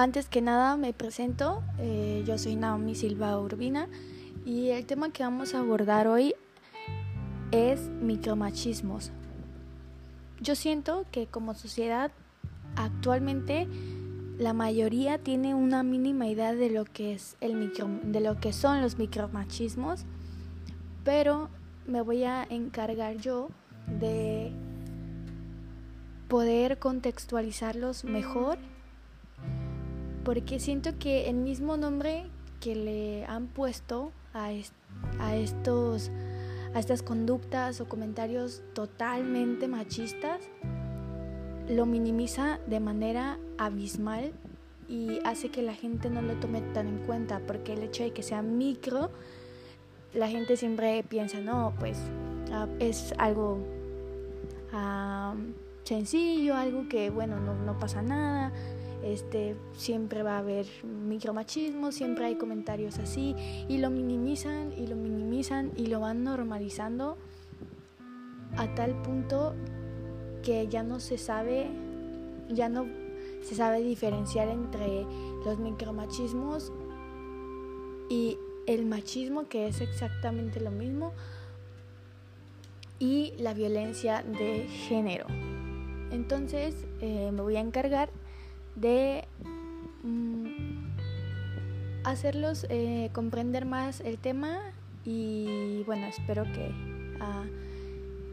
Antes que nada me presento, eh, yo soy Naomi Silva Urbina y el tema que vamos a abordar hoy es micromachismos. Yo siento que como sociedad actualmente la mayoría tiene una mínima idea de lo que es el micro, de lo que son los micromachismos, pero me voy a encargar yo de poder contextualizarlos mejor porque siento que el mismo nombre que le han puesto a, a estos a estas conductas o comentarios totalmente machistas lo minimiza de manera abismal y hace que la gente no lo tome tan en cuenta porque el hecho de que sea micro la gente siempre piensa no pues ah, es algo ah, sencillo algo que bueno no, no pasa nada este, siempre va a haber micromachismo, siempre hay comentarios así y lo minimizan y lo minimizan y lo van normalizando a tal punto que ya no se sabe, ya no se sabe diferenciar entre los micromachismos y el machismo, que es exactamente lo mismo, y la violencia de género. Entonces eh, me voy a encargar de mm, hacerlos eh, comprender más el tema y bueno, espero que, ah,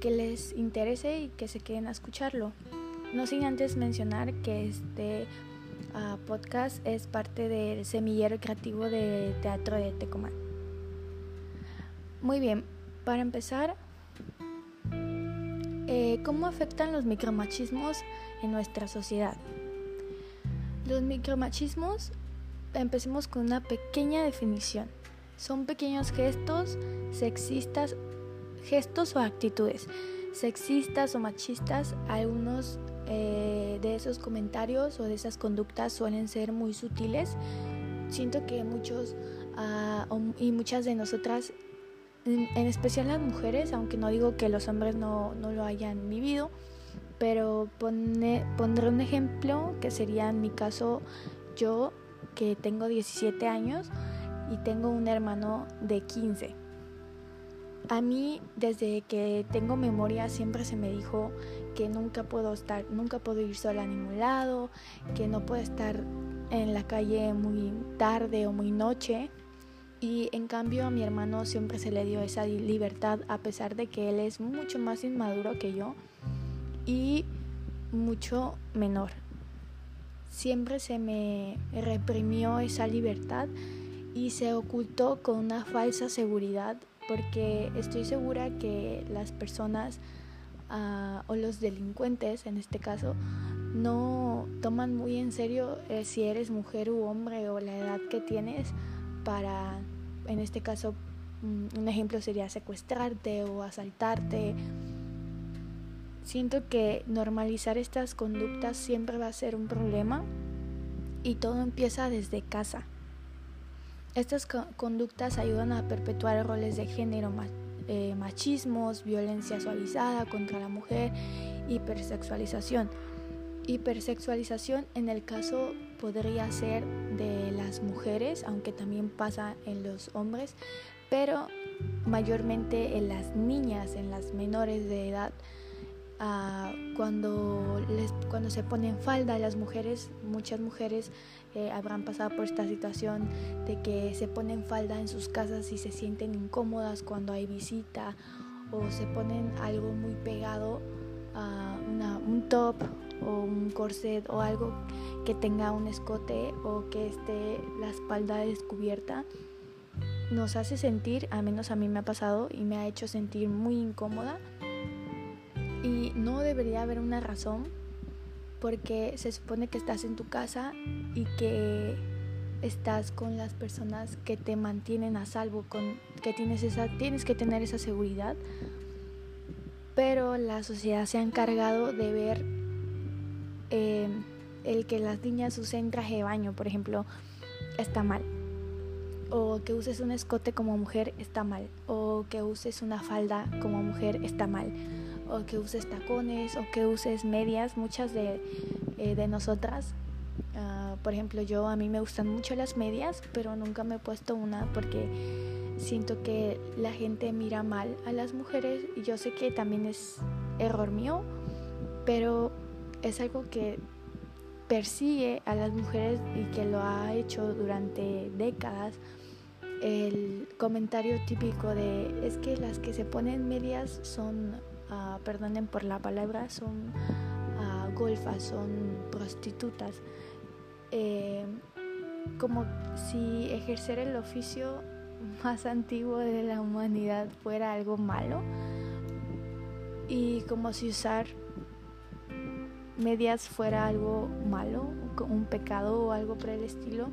que les interese y que se queden a escucharlo. No sin antes mencionar que este ah, podcast es parte del semillero creativo de teatro de Tecomán. Muy bien, para empezar, eh, ¿cómo afectan los micromachismos en nuestra sociedad? Los micromachismos, empecemos con una pequeña definición. Son pequeños gestos sexistas, gestos o actitudes sexistas o machistas. Algunos eh, de esos comentarios o de esas conductas suelen ser muy sutiles. Siento que muchos ah, y muchas de nosotras, en, especial las mujeres, aunque no digo que los hombres no, no lo hayan vivido, pero pondré un ejemplo que sería en mi caso yo que tengo 17 años y tengo un hermano de 15. A mí desde que tengo memoria siempre se me dijo que nunca puedo estar, nunca puedo ir sola a ningún lado, que no puedo estar en la calle muy tarde o muy noche. Y en cambio a mi hermano siempre se le dio esa libertad a pesar de que él es mucho más inmaduro que yo y mucho menor. Siempre se me reprimió esa libertad y se ocultó con una falsa seguridad porque estoy segura que las personas ah, o los delincuentes en este caso no toman muy en serio eh, si eres mujer u hombre o la edad que tienes para en este caso mm, un ejemplo sería secuestrarte o asaltarte Siento que normalizar estas conductas siempre va a ser un problema y todo empieza desde casa. Estas conductas ayudan a perpetuar roles de género, eh, machismos, violencia suavizada contra la mujer, hipersexualización. Hipersexualización en el caso podría ser de las mujeres, aunque también pasa en los hombres, pero mayormente en las niñas, en las menores de edad cuando, les, cuando se ponen falda las mujeres, muchas mujeres eh, habrán pasado por esta situación de que se ponen falda en sus casas y se sienten incómodas cuando hay visita o se ponen algo muy pegado a un top o un corset o algo que tenga un escote o que esté la espalda descubierta nos hace sentir, al menos a mí me ha pasado y me ha hecho sentir muy incómoda y no debería haber una razón porque se supone que estás en tu casa y que estás con las personas que te mantienen a salvo, con que tienes esa tienes que tener esa seguridad. Pero la sociedad se ha encargado de ver eh, el que las niñas usen traje de baño, por ejemplo, está mal. O que uses un escote como mujer está mal. O que uses una falda como mujer está mal o que uses tacones o que uses medias. Muchas de, eh, nosotras, ah, por ejemplo, yo a mí me gustan mucho las medias, pero nunca me he puesto una porque siento que la gente mira mal a las mujeres y yo sé que también es error mío, pero es algo que persigue a las mujeres y que lo ha hecho durante décadas. El comentario típico de es que las que se ponen medias son, uh, perdonen por la palabra, son uh, golfas, son prostitutas. Eh, como si ejercer el oficio más antiguo de la humanidad fuera algo malo y como si usar medias fuera algo malo, un pecado o algo por el estilo.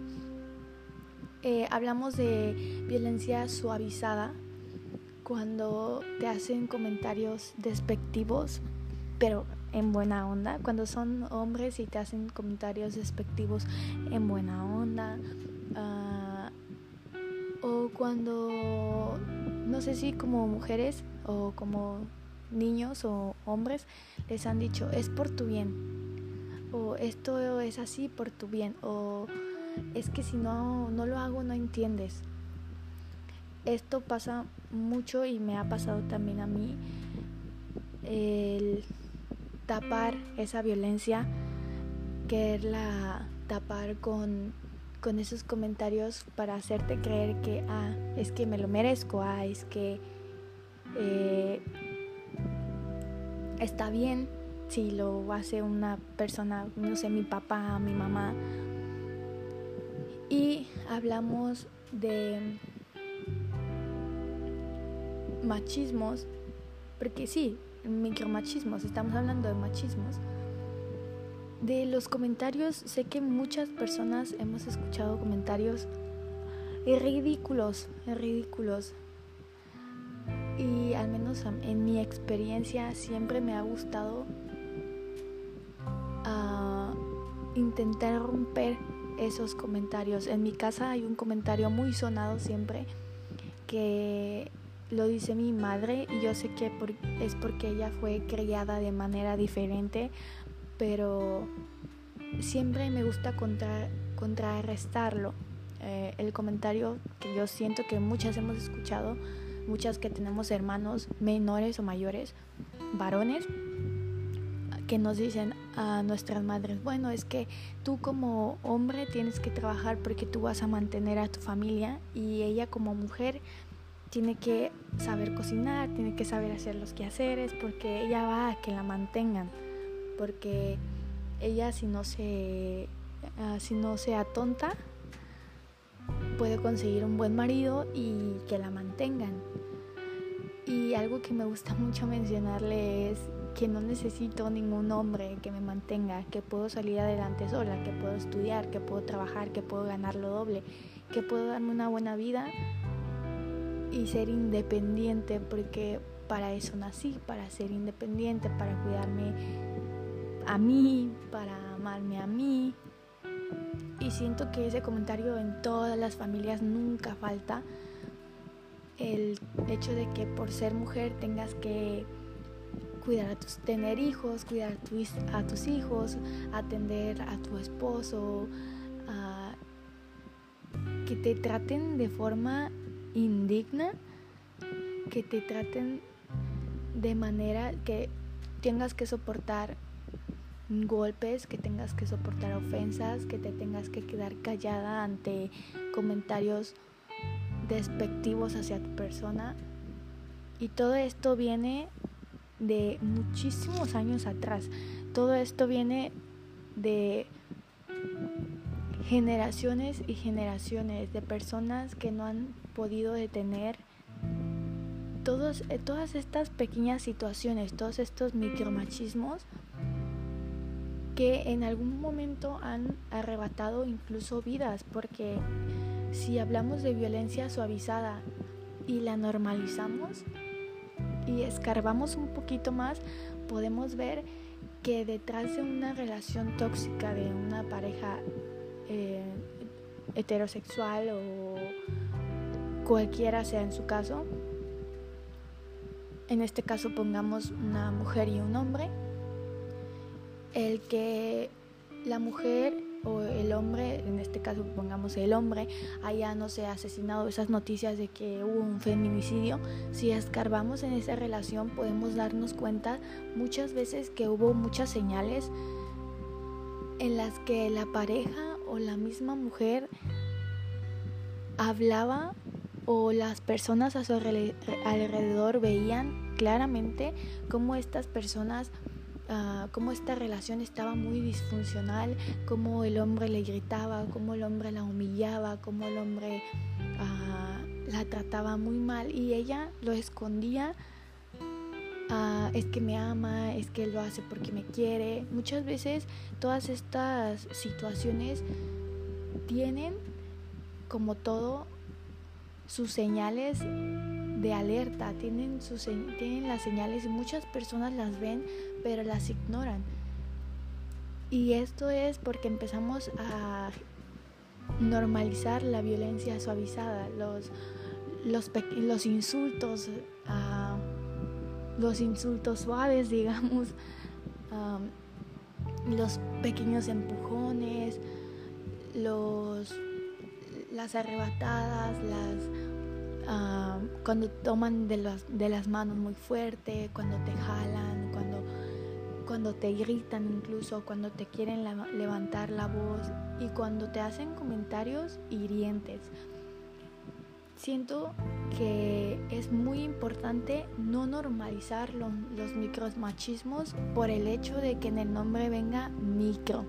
Eh, hablamos de violencia suavizada cuando te hacen comentarios despectivos, pero en buena onda, cuando son hombres y te hacen comentarios despectivos en buena onda, uh, o cuando, no sé si como mujeres o como niños o hombres les han dicho es por tu bien o esto es así por tu bien o es que si no no lo hago no entiendes esto pasa mucho y me ha pasado también a mí el tapar esa violencia quererla tapar con con esos comentarios para hacerte creer que, ah, es que me lo merezco, ah, es que eh, está bien si lo hace una persona, no sé, mi papá, mi mamá. Y hablamos de machismos, porque sí, micromachismos, estamos hablando de machismos de los comentarios, sé que muchas personas hemos escuchado comentarios ridículos, ridículos. Y al menos en mi experiencia siempre me ha gustado uh, intentar romper esos comentarios. En mi casa hay un comentario muy sonado siempre que lo dice mi madre y yo sé que es porque ella fue criada de manera diferente pero siempre me gusta contra, contrarrestarlo. Eh, el comentario que yo siento que muchas hemos escuchado, muchas que tenemos hermanos menores o mayores, varones, que nos dicen a nuestras madres, bueno, es que tú como hombre tienes que trabajar porque tú vas a mantener a tu familia y ella como mujer tiene que saber cocinar, tiene que saber hacer los quehaceres porque ella va a que la mantengan porque ella si no se uh, si no sea tonta puede conseguir un buen marido y que la mantengan. Y algo que me gusta mucho mencionarle es que no necesito ningún hombre que me mantenga, que puedo salir adelante sola, que puedo estudiar, que puedo trabajar, que puedo ganar lo doble, que puedo darme una buena vida y ser independiente, porque para eso nací, para ser independiente, para cuidarme a mí, para amarme a mí. Y siento que ese comentario en todas las familias nunca falta. El hecho de que por ser mujer tengas que cuidar a tus, tener hijos, cuidar a, tus hijos, atender a tu esposo, que te traten de forma indigna, que te traten de manera que tengas que soportar golpes, que tengas que soportar ofensas, que te tengas que quedar callada ante comentarios despectivos hacia tu persona. Y todo esto viene de muchísimos años atrás. Todo esto viene de generaciones y generaciones de personas que no han podido detener todos, eh, todas estas pequeñas situaciones, todos estos micromachismos que en algún momento han arrebatado incluso vidas, porque si hablamos de violencia suavizada y la normalizamos y escarbamos un poquito más, podemos ver que detrás de una relación tóxica de una pareja eh, heterosexual o cualquiera sea en su caso, en este caso pongamos una mujer y un hombre, el que la mujer o el hombre, en este caso pongamos el hombre, haya, no sé, asesinado esas noticias de que hubo un feminicidio, si escarbamos en esa relación podemos darnos cuenta muchas veces que hubo muchas señales en las que la pareja o la misma mujer hablaba o las personas a su alrededor veían claramente cómo estas personas Uh, cómo esta relación estaba muy disfuncional, cómo el hombre le gritaba, cómo el hombre la humillaba, cómo el hombre uh, la trataba muy mal y ella lo escondía. Uh, es que me ama, es que lo hace porque me quiere. Muchas veces todas estas situaciones tienen como todo sus señales de alerta, tienen, tienen las señales y muchas personas las ven pero las ignoran. Y esto es porque empezamos a normalizar la violencia suavizada, los, los, los insultos, uh, los insultos suaves, digamos, um, los pequeños empujones, los, las arrebatadas, las Ah, cuando toman de las, de las manos muy fuerte, cuando te jalan, cuando, cuando te gritan incluso, cuando te quieren levantar la voz y cuando te hacen comentarios hirientes. Siento que es muy importante no normalizar los, los micromachismos por el hecho de que en el nombre venga micro.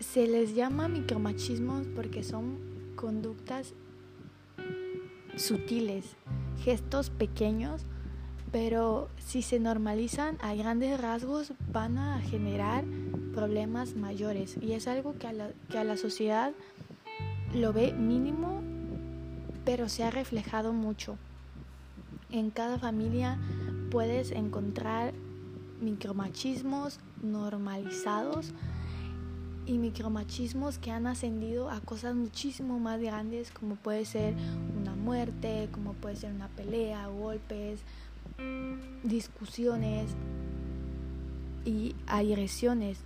Se les llama micromachismos porque son conductas sutiles, gestos pequeños, pero si se normalizan a grandes rasgos van a generar problemas mayores y es algo que a la, que a la sociedad lo ve mínimo, pero se ha reflejado mucho. En cada familia puedes encontrar micromachismos normalizados y micromachismos que han ascendido a cosas muchísimo más grandes como puede ser una muerte, como puede ser una pelea, golpes, discusiones y agresiones.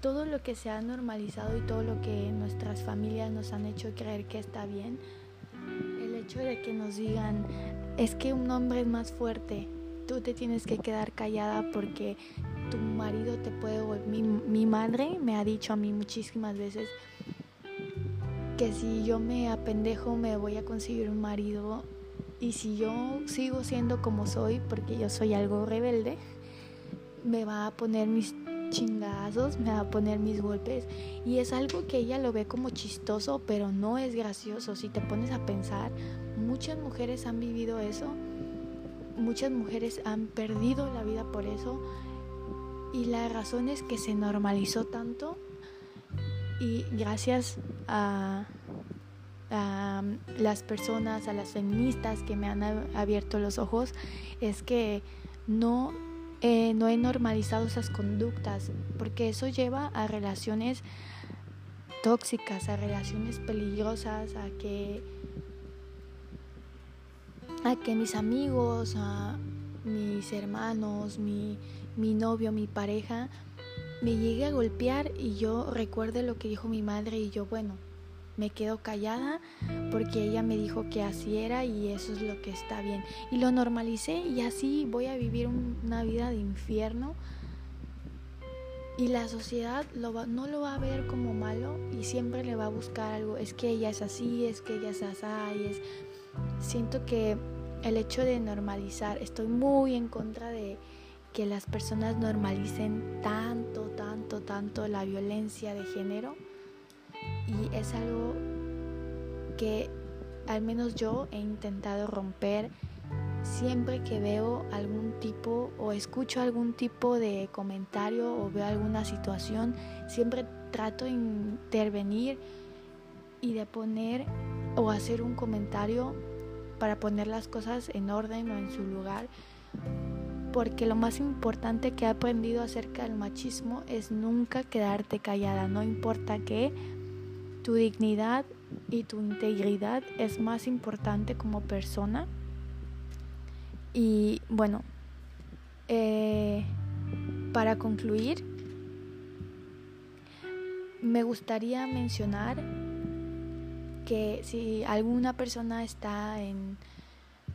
Todo lo que se ha normalizado y todo lo que nuestras familias nos han hecho creer que está bien, el hecho de que nos digan es que un hombre es más fuerte, tú te tienes que quedar callada porque tu marido te puede mi, mi madre me ha dicho a mí muchísimas veces que si yo me apendejo me voy a conseguir un marido y si yo sigo siendo como soy porque yo soy algo rebelde me va a poner mis chingazos, me va a poner mis golpes y es algo que ella lo ve como chistoso, pero no es gracioso. Si te pones a pensar, muchas mujeres han vivido eso, muchas mujeres han perdido la vida por eso y la razón es que se normalizó tanto y gracias a, las personas, a las feministas que me han abierto los ojos, es que no, eh, no he normalizado esas conductas, porque eso lleva a relaciones tóxicas, a relaciones peligrosas, a que, a que mis amigos, a mis hermanos, mi, mi novio, mi pareja, me llegue a golpear y yo recuerde lo que dijo mi madre y yo, bueno, me quedo callada porque ella me dijo que así era y eso es lo que está bien. Y lo normalicé y así voy a vivir una vida de infierno. Y la sociedad no lo va a ver como malo y siempre le va a buscar algo. Es que ella es así, es que ella es así. Es... Siento que el hecho de normalizar, estoy muy en contra de que las personas normalicen tanto, tanto, tanto la violencia de género. Y es algo que al menos yo he intentado romper. Siempre que veo algún tipo o escucho algún tipo de comentario o veo alguna situación, siempre trato de intervenir y de poner o hacer un comentario para poner las cosas en orden o en su lugar porque lo más importante que he aprendido acerca del machismo es nunca quedarte callada, no importa qué, tu dignidad y tu integridad es más importante como persona. Y bueno, eh, para concluir, me gustaría mencionar que si alguna persona está en,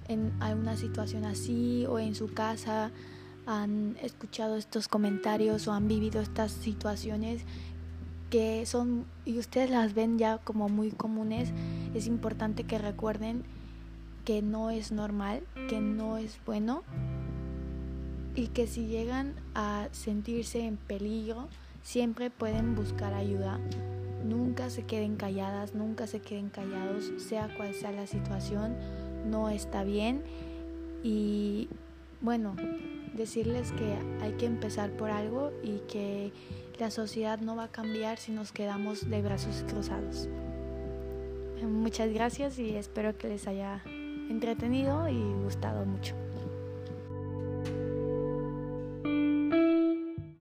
en alguna situación así o en su casa han escuchado estos comentarios o han vivido estas situaciones que son y ustedes las ven ya como muy comunes, es importante que recuerden que no es normal, que no es bueno y que si llegan a sentirse en peligro, siempre pueden buscar ayuda. Nunca se queden calladas, nunca se queden callados, sea cual sea la situación, no está bien. Y bueno, decirles que hay que empezar por algo y que la sociedad no va a cambiar si nos quedamos de brazos cruzados. Muchas gracias y espero que les haya entretenido y gustado mucho.